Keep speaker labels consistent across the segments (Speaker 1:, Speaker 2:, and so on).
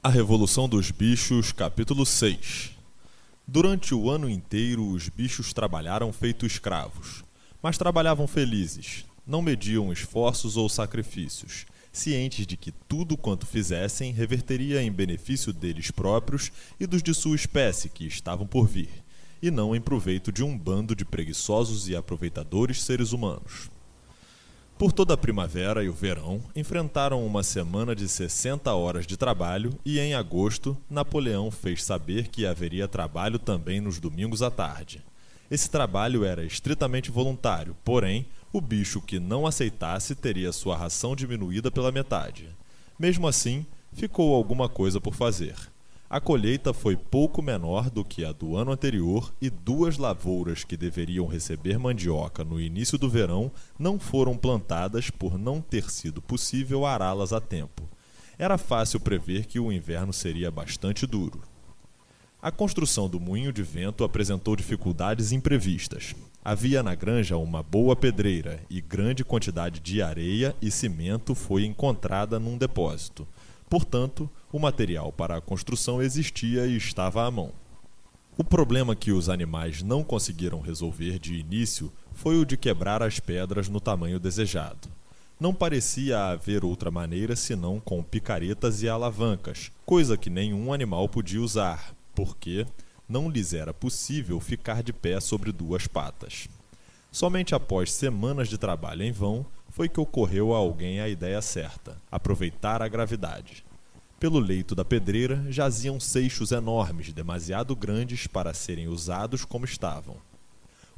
Speaker 1: A Revolução dos Bichos, capítulo 6 Durante o ano inteiro, os bichos trabalharam feito escravos, mas trabalhavam felizes, não mediam esforços ou sacrifícios, cientes de que tudo quanto fizessem reverteria em benefício deles próprios e dos de sua espécie que estavam por vir, e não em proveito de um bando de preguiçosos e aproveitadores seres humanos. Por toda a primavera e o verão, enfrentaram uma semana de 60 horas de trabalho e, em agosto, Napoleão fez saber que haveria trabalho também nos domingos à tarde. Esse trabalho era estritamente voluntário, porém, o bicho que não aceitasse teria sua ração diminuída pela metade. Mesmo assim, ficou alguma coisa por fazer. A colheita foi pouco menor do que a do ano anterior e duas lavouras que deveriam receber mandioca no início do verão não foram plantadas por não ter sido possível ará-las a tempo. Era fácil prever que o inverno seria bastante duro. A construção do moinho de vento apresentou dificuldades imprevistas. Havia na granja uma boa pedreira e grande quantidade de areia e cimento foi encontrada num depósito. Portanto, o material para a construção existia e estava à mão. O problema que os animais não conseguiram resolver de início foi o de quebrar as pedras no tamanho desejado. Não parecia haver outra maneira senão com picaretas e alavancas, coisa que nenhum animal podia usar, porque não lhes era possível ficar de pé sobre duas patas. Somente após semanas de trabalho em vão foi que ocorreu a alguém a ideia certa: aproveitar a gravidade. Pelo leito da pedreira jaziam seixos enormes, demasiado grandes para serem usados como estavam.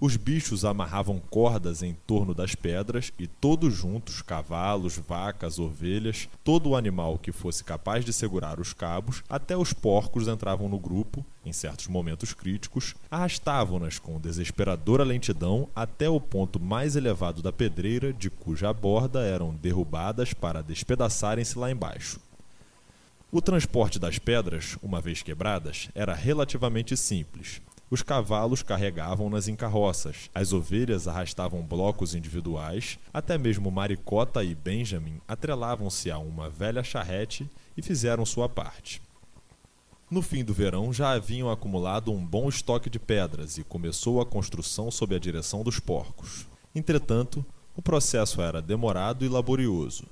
Speaker 1: Os bichos amarravam cordas em torno das pedras e todos juntos, cavalos, vacas, ovelhas, todo o animal que fosse capaz de segurar os cabos, até os porcos entravam no grupo, em certos momentos críticos, arrastavam-nas com desesperadora lentidão até o ponto mais elevado da pedreira, de cuja borda eram derrubadas para despedaçarem-se lá embaixo. O transporte das pedras, uma vez quebradas, era relativamente simples. Os cavalos carregavam-nas em carroças, as ovelhas arrastavam blocos individuais, até mesmo Maricota e Benjamin atrelavam-se a uma velha charrete e fizeram sua parte. No fim do verão já haviam acumulado um bom estoque de pedras e começou a construção sob a direção dos porcos. Entretanto, o processo era demorado e laborioso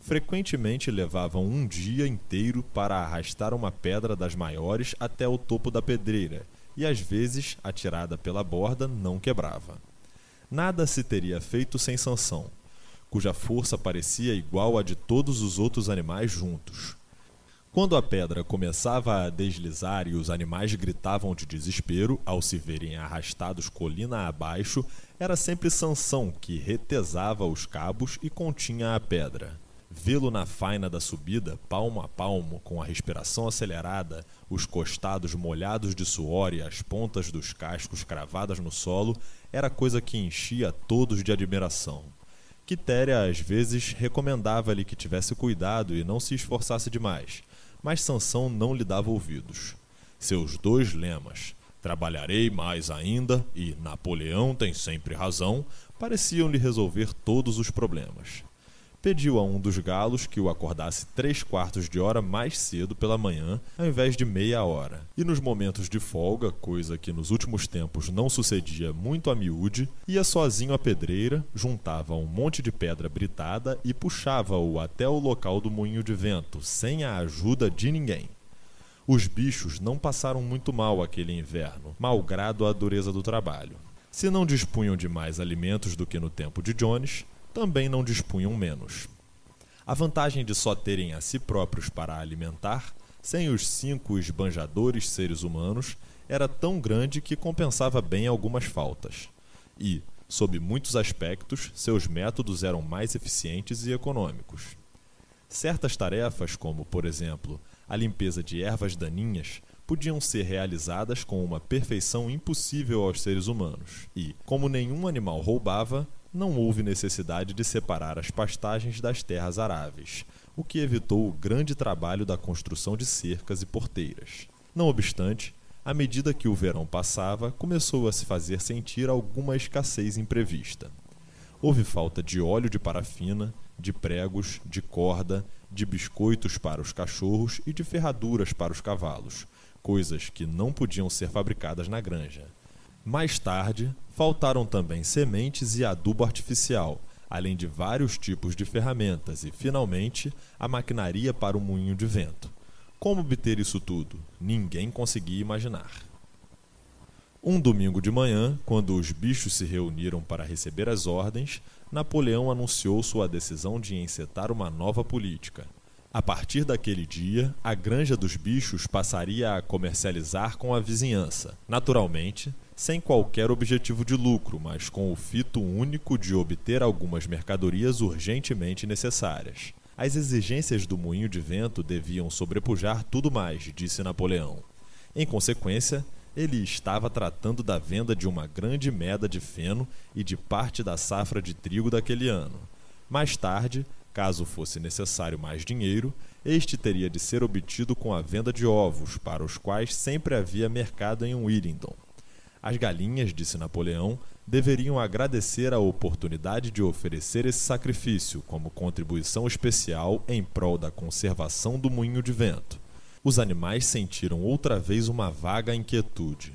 Speaker 1: frequentemente levavam um dia inteiro para arrastar uma pedra das maiores até o topo da pedreira, e às vezes, atirada pela borda, não quebrava. Nada se teria feito sem Sansão, cuja força parecia igual à de todos os outros animais juntos. Quando a pedra começava a deslizar e os animais gritavam de desespero ao se verem arrastados colina abaixo, era sempre Sansão que retesava os cabos e continha a pedra. Vê-lo na faina da subida, palmo a palmo, com a respiração acelerada, os costados molhados de suor e as pontas dos cascos cravadas no solo, era coisa que enchia todos de admiração. Quitéria às vezes recomendava-lhe que tivesse cuidado e não se esforçasse demais, mas Sansão não lhe dava ouvidos. Seus dois lemas, trabalharei mais ainda e Napoleão tem sempre razão, pareciam lhe resolver todos os problemas pediu a um dos galos que o acordasse três quartos de hora mais cedo pela manhã, ao invés de meia hora. E nos momentos de folga, coisa que nos últimos tempos não sucedia muito a miúde, ia sozinho à pedreira, juntava um monte de pedra britada e puxava-o até o local do moinho de vento, sem a ajuda de ninguém. Os bichos não passaram muito mal aquele inverno, malgrado a dureza do trabalho. Se não dispunham de mais alimentos do que no tempo de Jones, também não dispunham menos. A vantagem de só terem a si próprios para alimentar, sem os cinco esbanjadores seres humanos, era tão grande que compensava bem algumas faltas. E, sob muitos aspectos, seus métodos eram mais eficientes e econômicos. Certas tarefas, como, por exemplo, a limpeza de ervas daninhas, podiam ser realizadas com uma perfeição impossível aos seres humanos. E, como nenhum animal roubava, não houve necessidade de separar as pastagens das terras aráveis, o que evitou o grande trabalho da construção de cercas e porteiras. Não obstante, à medida que o verão passava, começou a se fazer sentir alguma escassez imprevista. Houve falta de óleo de parafina, de pregos, de corda, de biscoitos para os cachorros e de ferraduras para os cavalos, coisas que não podiam ser fabricadas na granja. Mais tarde, faltaram também sementes e adubo artificial, além de vários tipos de ferramentas e, finalmente, a maquinaria para o moinho de vento. Como obter isso tudo? Ninguém conseguia imaginar. Um domingo de manhã, quando os bichos se reuniram para receber as ordens, Napoleão anunciou sua decisão de encetar uma nova política. A partir daquele dia, a Granja dos Bichos passaria a comercializar com a vizinhança, naturalmente, sem qualquer objetivo de lucro, mas com o fito único de obter algumas mercadorias urgentemente necessárias. As exigências do moinho de vento deviam sobrepujar tudo mais, disse Napoleão. Em consequência, ele estava tratando da venda de uma grande meda de feno e de parte da safra de trigo daquele ano. Mais tarde, caso fosse necessário mais dinheiro, este teria de ser obtido com a venda de ovos, para os quais sempre havia mercado em Willingdon. As galinhas, disse Napoleão, deveriam agradecer a oportunidade de oferecer esse sacrifício como contribuição especial em prol da conservação do moinho de vento os animais sentiram outra vez uma vaga inquietude.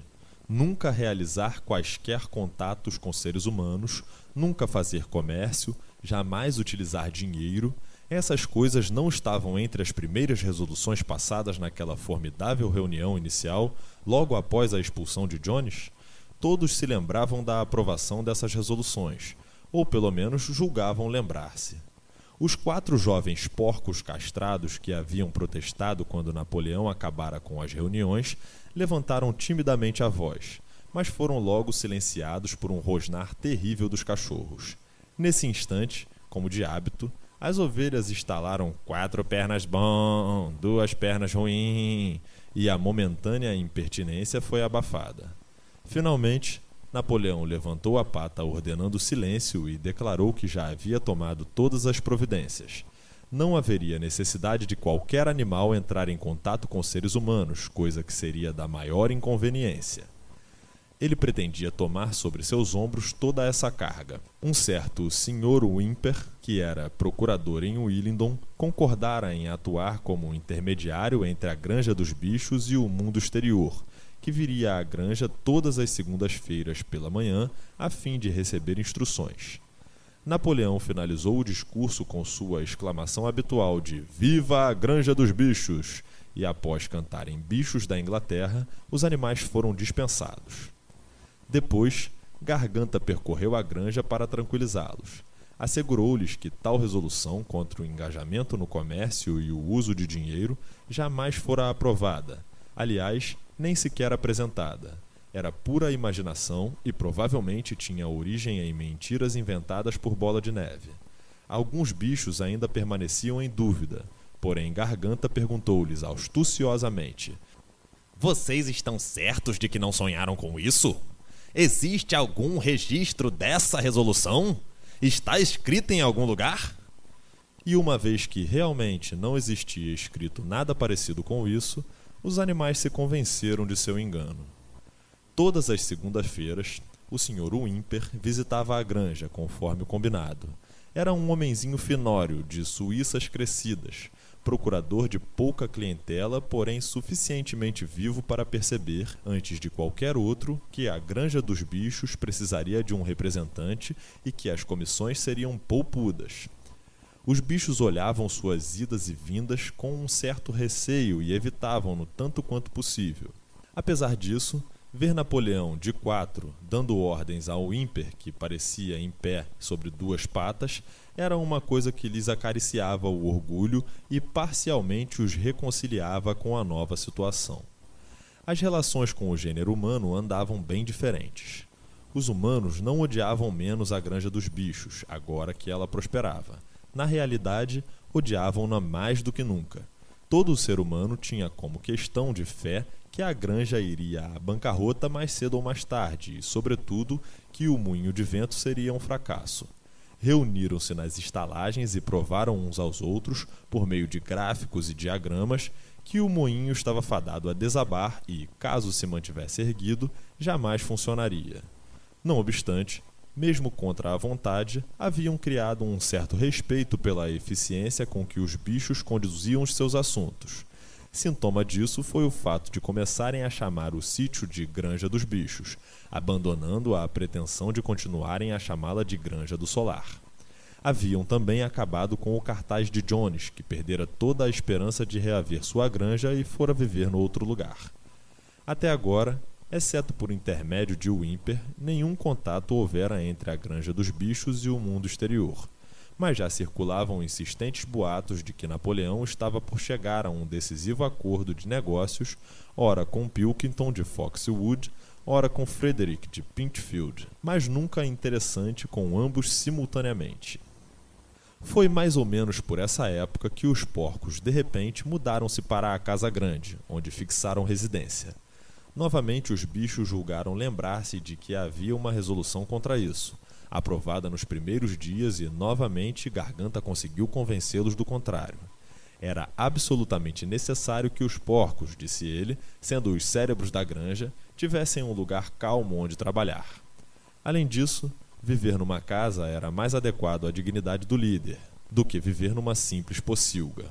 Speaker 1: Nunca realizar quaisquer contatos com seres humanos, nunca fazer comércio, jamais utilizar dinheiro, essas coisas não estavam entre as primeiras resoluções passadas naquela formidável reunião inicial, logo após a expulsão de Jones? Todos se lembravam da aprovação dessas resoluções, ou pelo menos julgavam lembrar-se. Os quatro jovens porcos castrados que haviam protestado quando Napoleão acabara com as reuniões levantaram timidamente a voz, mas foram logo silenciados por um rosnar terrível dos cachorros. Nesse instante, como de hábito, as ovelhas estalaram quatro pernas bom, duas pernas ruim, e a momentânea impertinência foi abafada. Finalmente, Napoleão levantou a pata ordenando silêncio e declarou que já havia tomado todas as providências. Não haveria necessidade de qualquer animal entrar em contato com seres humanos, coisa que seria da maior inconveniência. Ele pretendia tomar sobre seus ombros toda essa carga. Um certo Sr. Wimper, que era procurador em Willingdon, concordara em atuar como intermediário entre a granja dos bichos e o mundo exterior, que viria à granja todas as segundas-feiras pela manhã a fim de receber instruções. Napoleão finalizou o discurso com sua exclamação habitual de Viva a Granja dos Bichos! E após cantarem Bichos da Inglaterra, os animais foram dispensados. Depois, Garganta percorreu a granja para tranquilizá-los. Assegurou-lhes que tal resolução contra o engajamento no comércio e o uso de dinheiro jamais fora aprovada. Aliás, nem sequer apresentada. Era pura imaginação e provavelmente tinha origem em mentiras inventadas por Bola de Neve. Alguns bichos ainda permaneciam em dúvida, porém Garganta perguntou-lhes astuciosamente: Vocês estão certos de que não sonharam com isso? Existe algum registro dessa resolução? Está escrita em algum lugar? E uma vez que realmente não existia escrito nada parecido com isso, os animais se convenceram de seu engano. Todas as segundas-feiras, o Sr. Wimper visitava a granja, conforme combinado. Era um homenzinho finório, de suíças crescidas, procurador de pouca clientela, porém suficientemente vivo para perceber, antes de qualquer outro, que a Granja dos Bichos precisaria de um representante e que as comissões seriam poupudas. Os bichos olhavam suas idas e vindas com um certo receio e evitavam-no tanto quanto possível. Apesar disso, ver Napoleão de quatro dando ordens ao ímper, que parecia em pé sobre duas patas, era uma coisa que lhes acariciava o orgulho e parcialmente os reconciliava com a nova situação. As relações com o gênero humano andavam bem diferentes. Os humanos não odiavam menos a granja dos bichos, agora que ela prosperava na realidade, odiavam-na mais do que nunca. Todo ser humano tinha como questão de fé que a granja iria à bancarrota mais cedo ou mais tarde e, sobretudo, que o moinho de vento seria um fracasso. Reuniram-se nas estalagens e provaram uns aos outros, por meio de gráficos e diagramas, que o moinho estava fadado a desabar e, caso se mantivesse erguido, jamais funcionaria. Não obstante, mesmo contra a vontade, haviam criado um certo respeito pela eficiência com que os bichos conduziam os seus assuntos. Sintoma disso foi o fato de começarem a chamar o sítio de Granja dos Bichos, abandonando a pretensão de continuarem a chamá-la de Granja do Solar. Haviam também acabado com o cartaz de Jones, que perdera toda a esperança de reaver sua granja e fora viver no outro lugar. Até agora, Exceto por intermédio de Wimper, nenhum contato houvera entre a Granja dos Bichos e o mundo exterior. Mas já circulavam insistentes boatos de que Napoleão estava por chegar a um decisivo acordo de negócios, ora com Pilkington de Foxwood, ora com Frederick de Pinchfield, mas nunca interessante com ambos simultaneamente. Foi mais ou menos por essa época que os porcos de repente mudaram-se para a Casa Grande, onde fixaram residência. Novamente, os bichos julgaram lembrar-se de que havia uma resolução contra isso, aprovada nos primeiros dias, e novamente Garganta conseguiu convencê-los do contrário. Era absolutamente necessário que os porcos, disse ele, sendo os cérebros da granja, tivessem um lugar calmo onde trabalhar. Além disso, viver numa casa era mais adequado à dignidade do líder do que viver numa simples pocilga.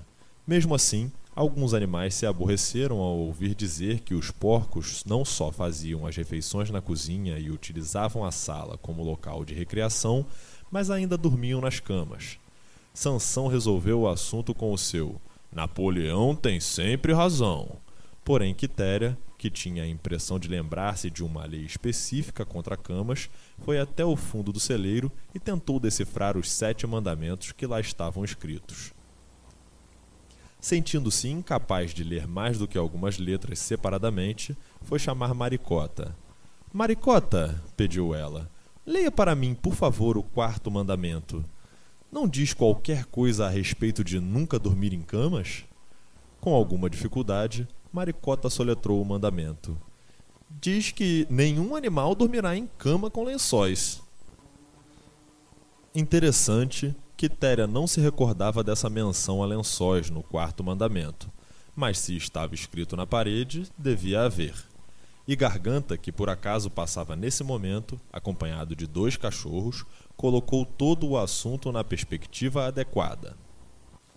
Speaker 1: Mesmo assim, Alguns animais se aborreceram ao ouvir dizer que os porcos não só faziam as refeições na cozinha e utilizavam a sala como local de recreação, mas ainda dormiam nas camas. Sansão resolveu o assunto com o seu Napoleão tem sempre razão. Porém, Quitéria, que tinha a impressão de lembrar-se de uma lei específica contra camas, foi até o fundo do celeiro e tentou decifrar os sete mandamentos que lá estavam escritos. Sentindo-se incapaz de ler mais do que algumas letras separadamente, foi chamar Maricota. Maricota, pediu ela, leia para mim, por favor, o quarto mandamento. Não diz qualquer coisa a respeito de nunca dormir em camas? Com alguma dificuldade, Maricota soletrou o mandamento. Diz que nenhum animal dormirá em cama com lençóis. Interessante Quitéria não se recordava dessa menção a lençóis no quarto mandamento, mas se estava escrito na parede, devia haver. E Garganta, que por acaso passava nesse momento, acompanhado de dois cachorros, colocou todo o assunto na perspectiva adequada.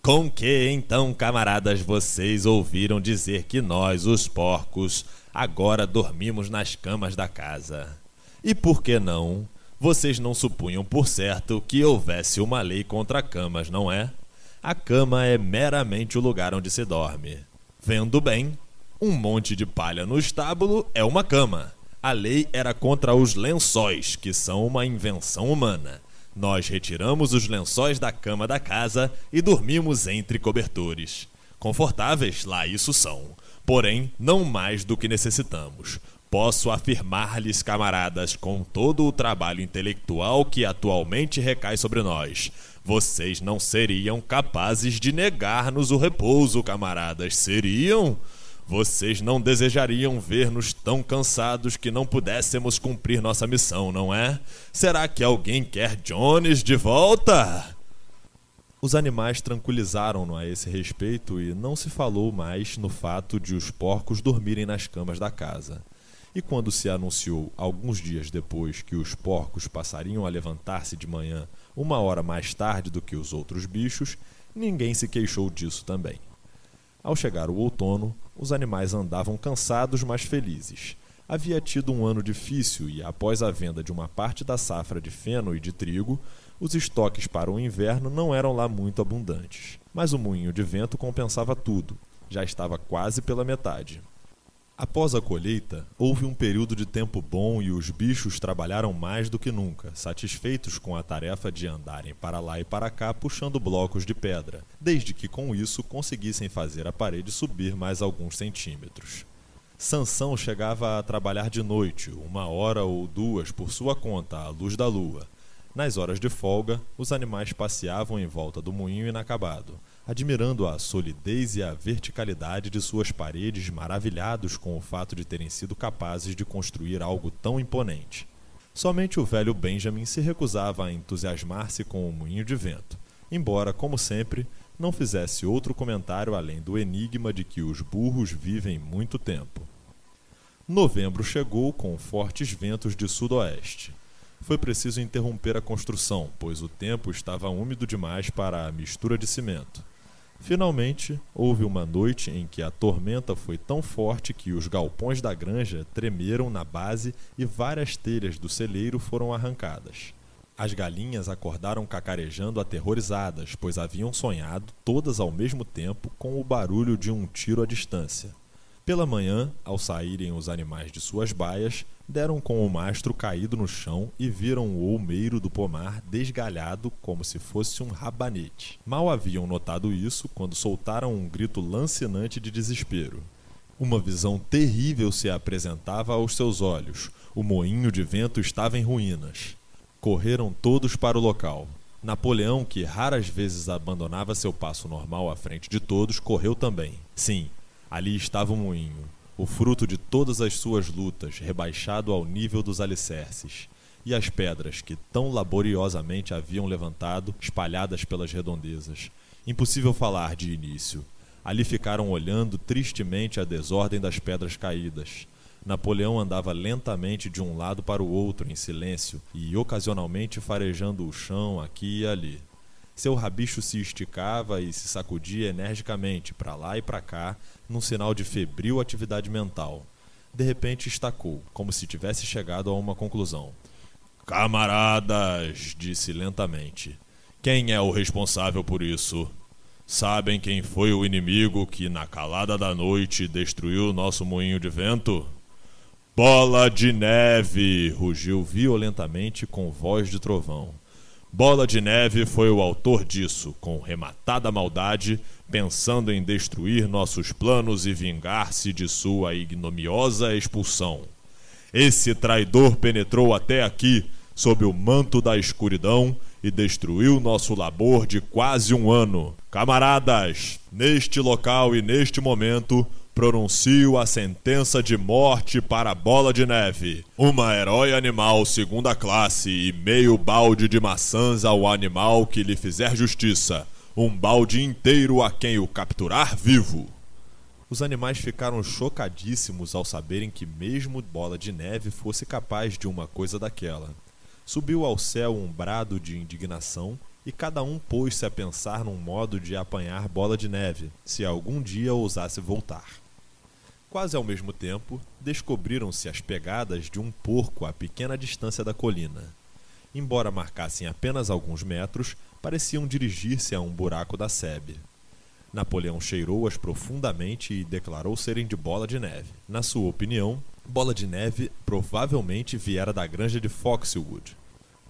Speaker 1: Com que então, camaradas, vocês ouviram dizer que nós, os porcos, agora dormimos nas camas da casa? E por que não vocês não supunham por certo que houvesse uma lei contra camas, não é? A cama é meramente o lugar onde se dorme. Vendo bem, um monte de palha no estábulo é uma cama. A lei era contra os lençóis, que são uma invenção humana. Nós retiramos os lençóis da cama da casa e dormimos entre cobertores. Confortáveis, lá isso são. Porém, não mais do que necessitamos. Posso afirmar-lhes, camaradas, com todo o trabalho intelectual que atualmente recai sobre nós, vocês não seriam capazes de negar-nos o repouso, camaradas, seriam? Vocês não desejariam ver-nos tão cansados que não pudéssemos cumprir nossa missão, não é? Será que alguém quer Jones de volta? Os animais tranquilizaram-no a esse respeito e não se falou mais no fato de os porcos dormirem nas camas da casa. E quando se anunciou, alguns dias depois, que os porcos passariam a levantar-se de manhã uma hora mais tarde do que os outros bichos, ninguém se queixou disso também. Ao chegar o outono, os animais andavam cansados, mas felizes. Havia tido um ano difícil e, após a venda de uma parte da safra de feno e de trigo, os estoques para o inverno não eram lá muito abundantes. Mas o moinho de vento compensava tudo, já estava quase pela metade. Após a colheita, houve um período de tempo bom e os bichos trabalharam mais do que nunca, satisfeitos com a tarefa de andarem para lá e para cá puxando blocos de pedra, desde que com isso conseguissem fazer a parede subir mais alguns centímetros. Sansão chegava a trabalhar de noite, uma hora ou duas por sua conta, à luz da lua. Nas horas de folga, os animais passeavam em volta do moinho inacabado, admirando a solidez e a verticalidade de suas paredes, maravilhados com o fato de terem sido capazes de construir algo tão imponente. Somente o velho Benjamin se recusava a entusiasmar-se com o moinho de vento, embora, como sempre, não fizesse outro comentário além do enigma de que os burros vivem muito tempo. Novembro chegou com fortes ventos de sudoeste. Foi preciso interromper a construção, pois o tempo estava úmido demais para a mistura de cimento. Finalmente, houve uma noite em que a tormenta foi tão forte que os galpões da granja tremeram na base e várias telhas do celeiro foram arrancadas. As galinhas acordaram cacarejando aterrorizadas, pois haviam sonhado, todas ao mesmo tempo, com o barulho de um tiro à distância. Pela manhã, ao saírem os animais de suas baias, deram com o mastro caído no chão e viram o olmeiro do pomar desgalhado como se fosse um rabanete. Mal haviam notado isso quando soltaram um grito lancinante de desespero. Uma visão terrível se apresentava aos seus olhos. O moinho de vento estava em ruínas. Correram todos para o local. Napoleão, que raras vezes abandonava seu passo normal à frente de todos, correu também. Sim, Ali estava o moinho, o fruto de todas as suas lutas, rebaixado ao nível dos alicerces, e as pedras que tão laboriosamente haviam levantado, espalhadas pelas redondezas. Impossível falar de início. Ali ficaram olhando tristemente a desordem das pedras caídas. Napoleão andava lentamente de um lado para o outro em silêncio e ocasionalmente farejando o chão aqui e ali. Seu rabicho se esticava e se sacudia energicamente para lá e para cá, num sinal de febril atividade mental. De repente estacou, como se tivesse chegado a uma conclusão. Camaradas, disse lentamente, quem é o responsável por isso? Sabem quem foi o inimigo que, na calada da noite, destruiu nosso moinho de vento? Bola de neve! rugiu violentamente com voz de trovão. Bola de Neve foi o autor disso, com rematada maldade, pensando em destruir nossos planos e vingar-se de sua ignomiosa expulsão. Esse traidor penetrou até aqui, sob o manto da escuridão, e destruiu nosso labor de quase um ano. Camaradas, neste local e neste momento, pronuncio a sentença de morte para Bola de Neve, uma herói animal segunda classe e meio balde de maçãs ao animal que lhe fizer justiça, um balde inteiro a quem o capturar vivo. Os animais ficaram chocadíssimos ao saberem que mesmo Bola de Neve fosse capaz de uma coisa daquela. Subiu ao céu um brado de indignação e cada um pôs-se a pensar num modo de apanhar Bola de Neve, se algum dia ousasse voltar. Quase ao mesmo tempo, descobriram-se as pegadas de um porco a pequena distância da colina. Embora marcassem apenas alguns metros, pareciam dirigir-se a um buraco da sebe. Napoleão cheirou-as profundamente e declarou serem de bola de neve. Na sua opinião, bola de neve provavelmente viera da granja de Foxwood.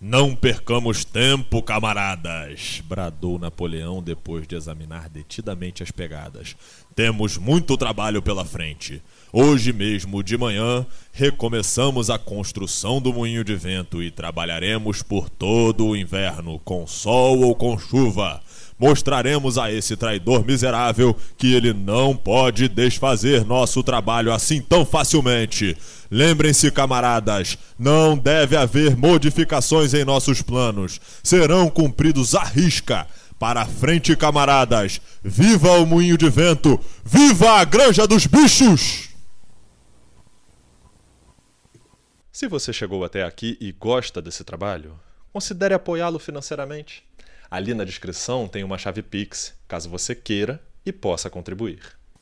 Speaker 1: Não percamos tempo, camaradas! bradou Napoleão depois de examinar detidamente as pegadas. Temos muito trabalho pela frente. Hoje mesmo de manhã recomeçamos a construção do moinho de vento e trabalharemos por todo o inverno, com sol ou com chuva. Mostraremos a esse traidor miserável que ele não pode desfazer nosso trabalho assim tão facilmente. Lembrem-se, camaradas, não deve haver modificações em nossos planos. Serão cumpridos à risca. Para frente, camaradas! Viva o moinho de vento! Viva a granja dos bichos!
Speaker 2: Se você chegou até aqui e gosta desse trabalho, considere apoiá-lo financeiramente. Ali na descrição tem uma chave Pix, caso você queira e possa contribuir.